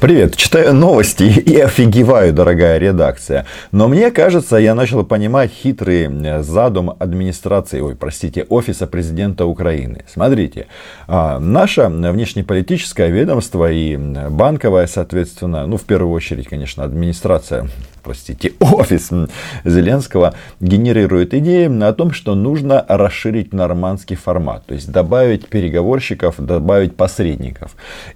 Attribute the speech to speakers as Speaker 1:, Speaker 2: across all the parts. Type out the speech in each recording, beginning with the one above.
Speaker 1: Привет, читаю новости и офигеваю, дорогая редакция. Но мне кажется, я начал понимать хитрый задум администрации, ой, простите, офиса президента Украины. Смотрите, а, наше внешнеполитическое ведомство и банковое, соответственно, ну, в первую очередь, конечно, администрация, простите, офис Зеленского генерирует идеи о том, что нужно расширить нормандский формат, то есть добавить переговорщиков, добавить посредников.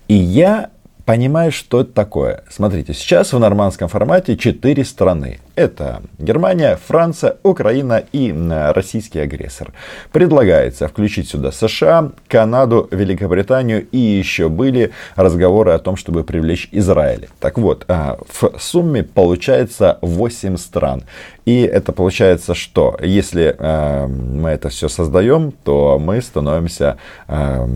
Speaker 1: И я понимаешь, что это такое. Смотрите, сейчас в нормандском формате четыре страны. Это Германия, Франция, Украина и российский агрессор. Предлагается включить сюда США, Канаду, Великобританию и еще были разговоры о том, чтобы привлечь Израиль. Так вот, а, в сумме получается 8 стран. И это получается что? Если э, мы это все создаем, то мы становимся, э,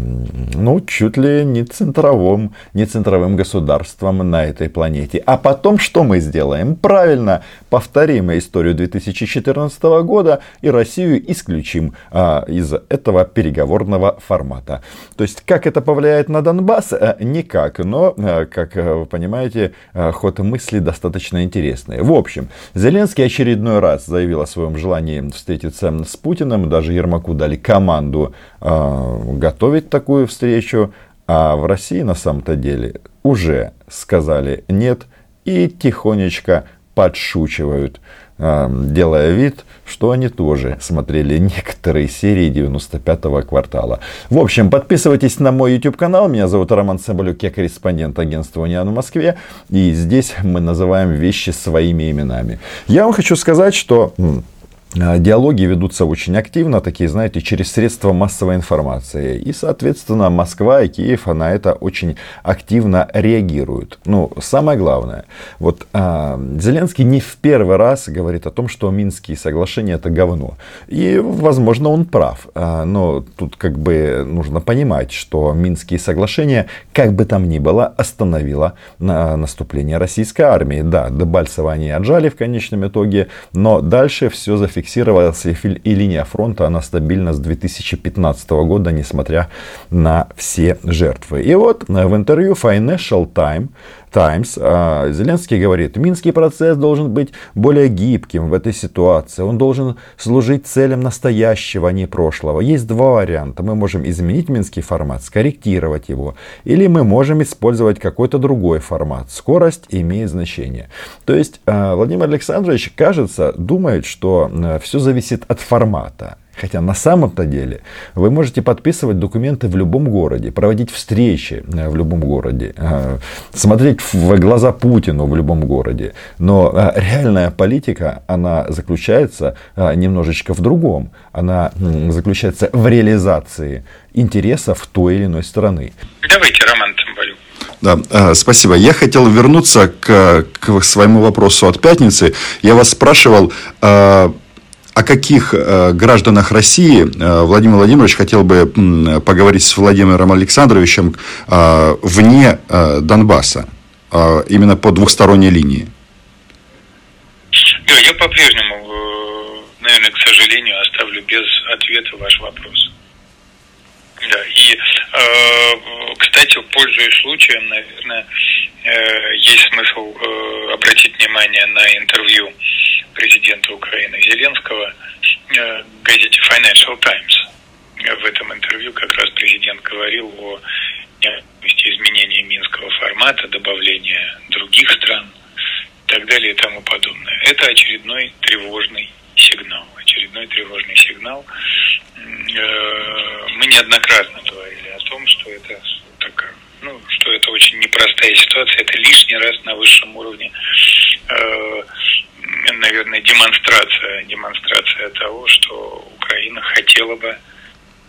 Speaker 1: ну, чуть ли не центровым, не центровым государством на этой планете. А потом что мы сделаем? Правильно, повторим историю 2014 года и Россию исключим э, из этого переговорного формата. То есть, как это повлияет на Донбасс? Э, никак. Но, э, как вы понимаете, э, ход мысли достаточно интересный. В общем, Зеленский очередной раз заявил о своем желании встретиться с Путиным. Даже Ермаку дали команду э, готовить такую встречу. А в России на самом-то деле уже сказали нет и тихонечко подшучивают, э, делая вид, что они тоже смотрели некоторые серии 95-го квартала. В общем, подписывайтесь на мой YouTube канал. Меня зовут Роман Соболюк, я корреспондент агентства Униан в Москве. И здесь мы называем вещи своими именами. Я вам хочу сказать, что диалоги ведутся очень активно, такие, знаете, через средства массовой информации. И, соответственно, Москва и Киев на это очень активно реагируют. Ну, самое главное, вот а, Зеленский не в первый раз говорит о том, что Минские соглашения это говно. И, возможно, он прав. А, но тут как бы нужно понимать, что Минские соглашения, как бы там ни было, остановило на наступление российской армии. Да, Дебальцева они отжали в конечном итоге, но дальше все зафиксировано фиксировалась и линия фронта, она стабильна с 2015 года, несмотря на все жертвы. И вот в интервью Financial Times Times а, Зеленский говорит, Минский процесс должен быть более гибким в этой ситуации. Он должен служить целям настоящего, а не прошлого. Есть два варианта. Мы можем изменить Минский формат, скорректировать его. Или мы можем использовать какой-то другой формат. Скорость имеет значение. То есть а, Владимир Александрович, кажется, думает, что все зависит от формата. Хотя на самом-то деле вы можете подписывать документы в любом городе, проводить встречи э, в любом городе, э, смотреть в глаза Путину в любом городе. Но э, реальная политика, она заключается немножечко в другом. Она заключается в реализации интересов той или иной страны.
Speaker 2: Давайте, Роман Цымбалюк.
Speaker 1: Да, спасибо. Я хотел вернуться к, к своему вопросу от пятницы. Я вас спрашивал, о каких э, гражданах России э, Владимир Владимирович хотел бы поговорить с Владимиром Александровичем э, вне Донбасса, именно по двухсторонней линии?
Speaker 2: Да, я по-прежнему, наверное, к сожалению, оставлю без ответа ваш вопрос. Да, и, кстати, пользуясь случаем, наверное, есть смысл обратить внимание на интервью президента Украины Зеленского э, газете Financial Times. В этом интервью как раз президент говорил о необходимости изменения минского формата, добавления других стран и так далее и тому подобное. Это очередной тревожный сигнал. Очередной тревожный сигнал. Э, мы неоднократно говорили о том, что это такая ну, что это очень непростая ситуация, это лишний раз на высшем уровне наверное, демонстрация, демонстрация того, что Украина хотела бы,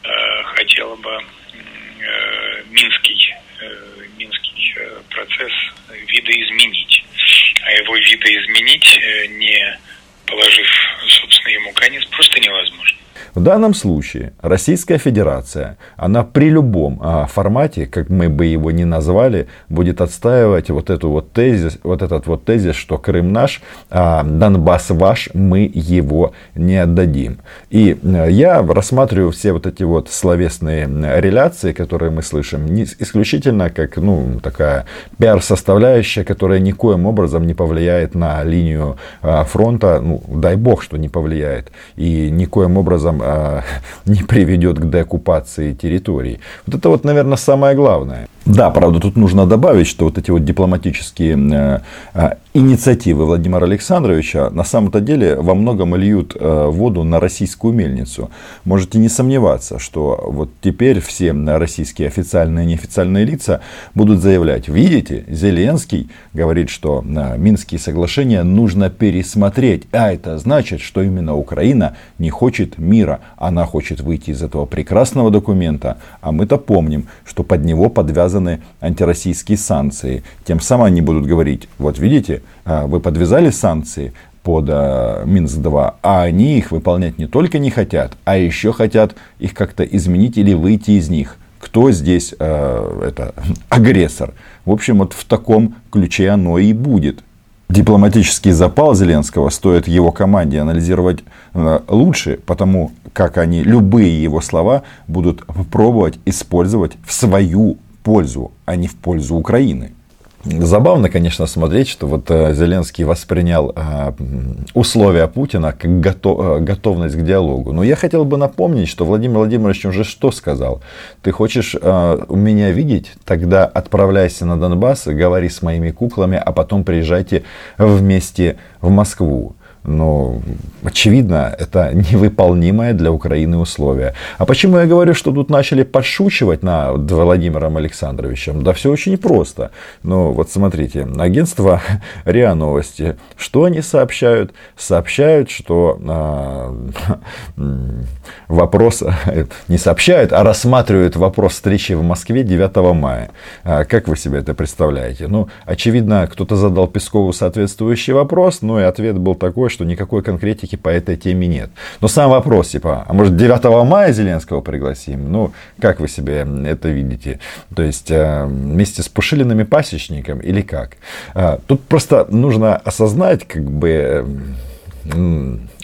Speaker 2: э, хотела бы э, Минский, э, Минский процесс видоизменить. А его видоизменить, не положив, собственно, ему конец, просто невозможно.
Speaker 1: В данном случае Российская Федерация, она при любом а, формате, как мы бы его ни назвали, будет отстаивать вот, эту вот, тезис, вот этот вот тезис, что Крым наш, а Донбасс ваш, мы его не отдадим. И э, я рассматриваю все вот эти вот словесные реляции, которые мы слышим, не исключительно как ну, такая пиар-составляющая, которая никоим образом не повлияет на линию а, фронта, ну, дай бог, что не повлияет, и никоим образом а, не приведет к деоккупации территорий. Вот это вот, наверное, самое главное. Да, правда, тут нужно добавить, что вот эти вот дипломатические э, э, инициативы Владимира Александровича на самом-то деле во многом льют э, воду на российскую мельницу. Можете не сомневаться, что вот теперь все российские официальные и неофициальные лица будут заявлять, видите, Зеленский говорит, что Минские соглашения нужно пересмотреть, а это значит, что именно Украина не хочет мира, она хочет выйти из этого прекрасного документа, а мы-то помним, что под него подвязаны антироссийские санкции. Тем самым они будут говорить, вот видите, а, вы подвязали санкции под а, Минск-2, а они их выполнять не только не хотят, а еще хотят их как-то изменить или выйти из них. Кто здесь э, это, агрессор? В общем, вот в таком ключе оно и будет. Дипломатический запал Зеленского стоит его команде анализировать лучше, потому как они любые его слова будут пробовать использовать в свою пользу, а не в пользу Украины. Забавно, конечно, смотреть, что вот э, Зеленский воспринял э, условия Путина как э, готовность к диалогу. Но я хотел бы напомнить, что Владимир Владимирович уже что сказал? Ты хочешь меня видеть? Тогда отправляйся на Донбасс, говори с моими куклами, а потом приезжайте вместе в Москву. Но, очевидно, это невыполнимое для Украины условие. А почему я говорю, что тут начали подшучивать над Владимиром Александровичем? Да все очень просто. Ну, вот смотрите, агентство РИА Новости, что они сообщают? Сообщают, что э, вопрос, не сообщают, а рассматривают вопрос встречи в Москве 9 мая. А как вы себе это представляете? Ну, очевидно, кто-то задал Пескову соответствующий вопрос, ну и ответ был такой, что никакой конкретики по этой теме нет. Но сам вопрос, типа, а может 9 мая Зеленского пригласим? Ну, как вы себе это видите? То есть, э, вместе с Пушилиным и Пасечником или как? Э, тут просто нужно осознать, как бы,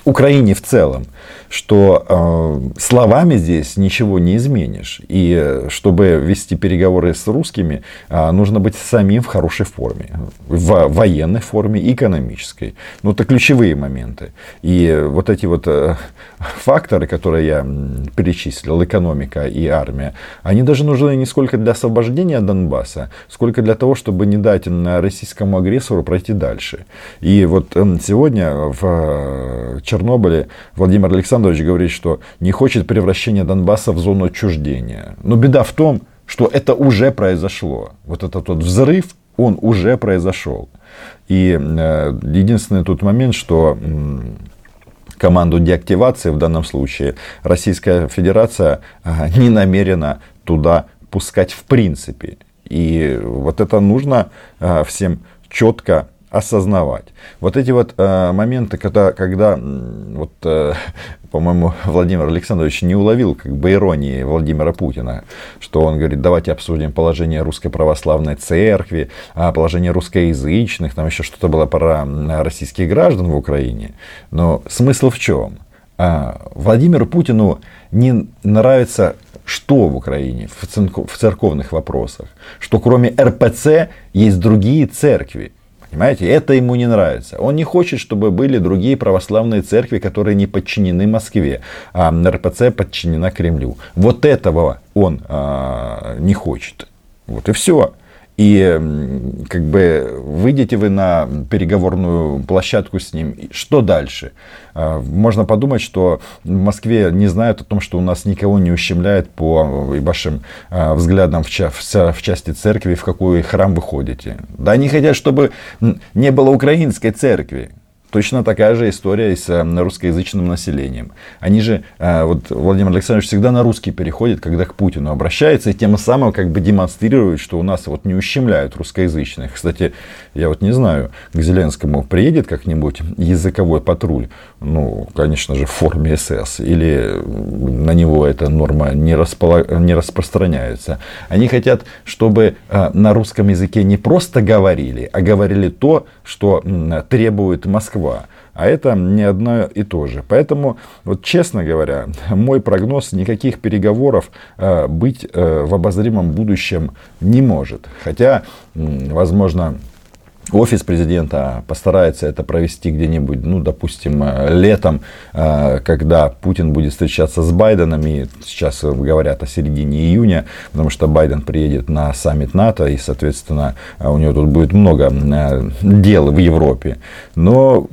Speaker 1: Украине в целом, что э, словами здесь ничего не изменишь. И э, чтобы вести переговоры с русскими, э, нужно быть самим в хорошей форме. В военной форме экономической. Ну, это ключевые моменты. И вот эти вот э, факторы, которые я перечислил, экономика и армия, они даже нужны не сколько для освобождения Донбасса, сколько для того, чтобы не дать российскому агрессору пройти дальше. И вот э, сегодня в э, Чернобыле Владимир Александрович говорит, что не хочет превращения Донбасса в зону отчуждения. Но беда в том, что это уже произошло. Вот этот вот взрыв, он уже произошел. И э, единственный тут момент, что э, команду деактивации в данном случае Российская Федерация э, не намерена туда пускать в принципе. И вот это нужно э, всем четко осознавать. Вот эти вот э, моменты, когда, когда вот, э, по-моему, Владимир Александрович не уловил как бы иронии Владимира Путина, что он говорит, давайте обсудим положение русской православной церкви, а положение русскоязычных, там еще что-то было про российских граждан в Украине. Но смысл в чем? А, Владимиру Путину не нравится что в Украине в церковных вопросах, что кроме РПЦ есть другие церкви. Понимаете, это ему не нравится. Он не хочет, чтобы были другие православные церкви, которые не подчинены Москве, а РПЦ подчинена Кремлю. Вот этого он а, не хочет. Вот и все. И как бы выйдете вы на переговорную площадку с ним, что дальше? А, можно подумать, что в Москве не знают о том, что у нас никого не ущемляет по вашим а, взглядам в, в части церкви, в какой храм вы ходите. Да они хотят, чтобы не было украинской церкви. Точно такая же история с э, русскоязычным населением. Они же, э, вот Владимир Александрович всегда на русский переходит, когда к Путину обращается, и тем самым как бы демонстрирует, что у нас вот не ущемляют русскоязычных. Кстати, я вот не знаю, к Зеленскому приедет как-нибудь языковой патруль, ну, конечно же, в форме СС, или на него эта норма не, располаг... не распространяется. Они хотят, чтобы э, на русском языке не просто говорили, а говорили то, что требует Москва. А это не одно и то же. Поэтому, вот честно говоря, мой прогноз, никаких переговоров э, быть э, в обозримом будущем не может. Хотя, возможно, Офис президента постарается это провести где-нибудь, ну, допустим, э, летом, э, когда Путин будет встречаться с Байденом, и сейчас говорят о середине июня, потому что Байден приедет на саммит НАТО, и, соответственно, у него тут будет много э, дел в Европе. Но,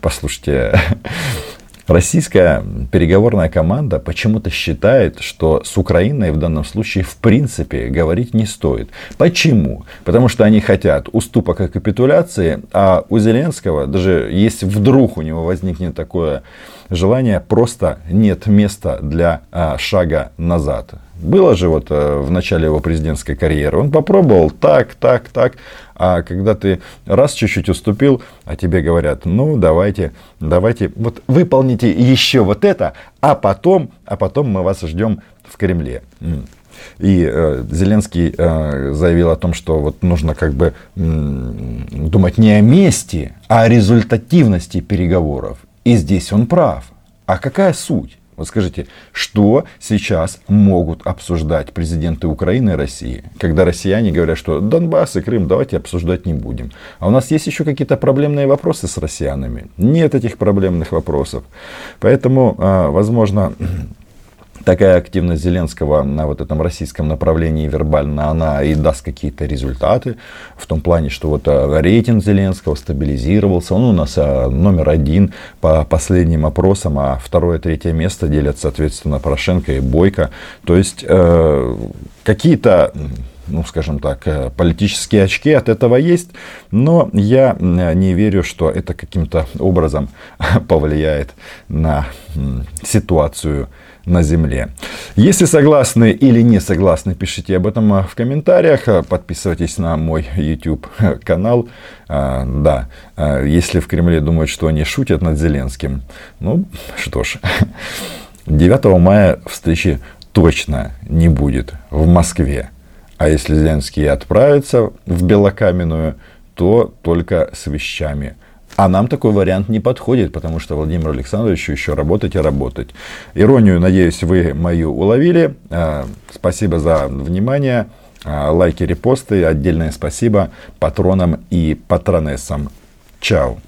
Speaker 1: послушайте, Российская переговорная команда почему-то считает, что с Украиной в данном случае в принципе говорить не стоит. Почему? Потому что они хотят уступок и капитуляции, а у Зеленского, даже если вдруг у него возникнет такое желание, просто нет места для а, шага назад. Было же вот э, в начале его президентской карьеры. Он попробовал так, так, так. А когда ты раз чуть-чуть уступил, а тебе говорят, ну давайте, давайте, вот выполните еще вот это, а потом, а потом мы вас ждем в Кремле. И э, Зеленский э, заявил о том, что вот нужно как бы э, думать не о месте, а о результативности переговоров. И здесь он прав. А какая суть? Вот скажите, что сейчас могут обсуждать президенты Украины и России, когда россияне говорят, что Донбасс и Крым давайте обсуждать не будем. А у нас есть еще какие-то проблемные вопросы с россиянами? Нет этих проблемных вопросов. Поэтому, а, возможно, такая активность Зеленского на вот этом российском направлении вербально, она и даст какие-то результаты. В том плане, что вот э, рейтинг Зеленского стабилизировался. Он у нас э, номер один по последним опросам, а второе, третье место делят, соответственно, Порошенко и Бойко. То есть э, какие-то ну, скажем так, политические очки от этого есть, но я не верю, что это каким-то образом повлияет на ситуацию на Земле. Если согласны или не согласны, пишите об этом в комментариях. Подписывайтесь на мой YouTube канал. Да, если в Кремле думают, что они шутят над Зеленским, ну что ж, 9 мая встречи точно не будет в Москве. А если Зеленский отправится в Белокаменную, то только с вещами – а нам такой вариант не подходит, потому что Владимиру Александровичу еще работать и работать. Иронию, надеюсь, вы мою уловили. А, спасибо за внимание. А, лайки, репосты. Отдельное спасибо патронам и патронессам. Чао.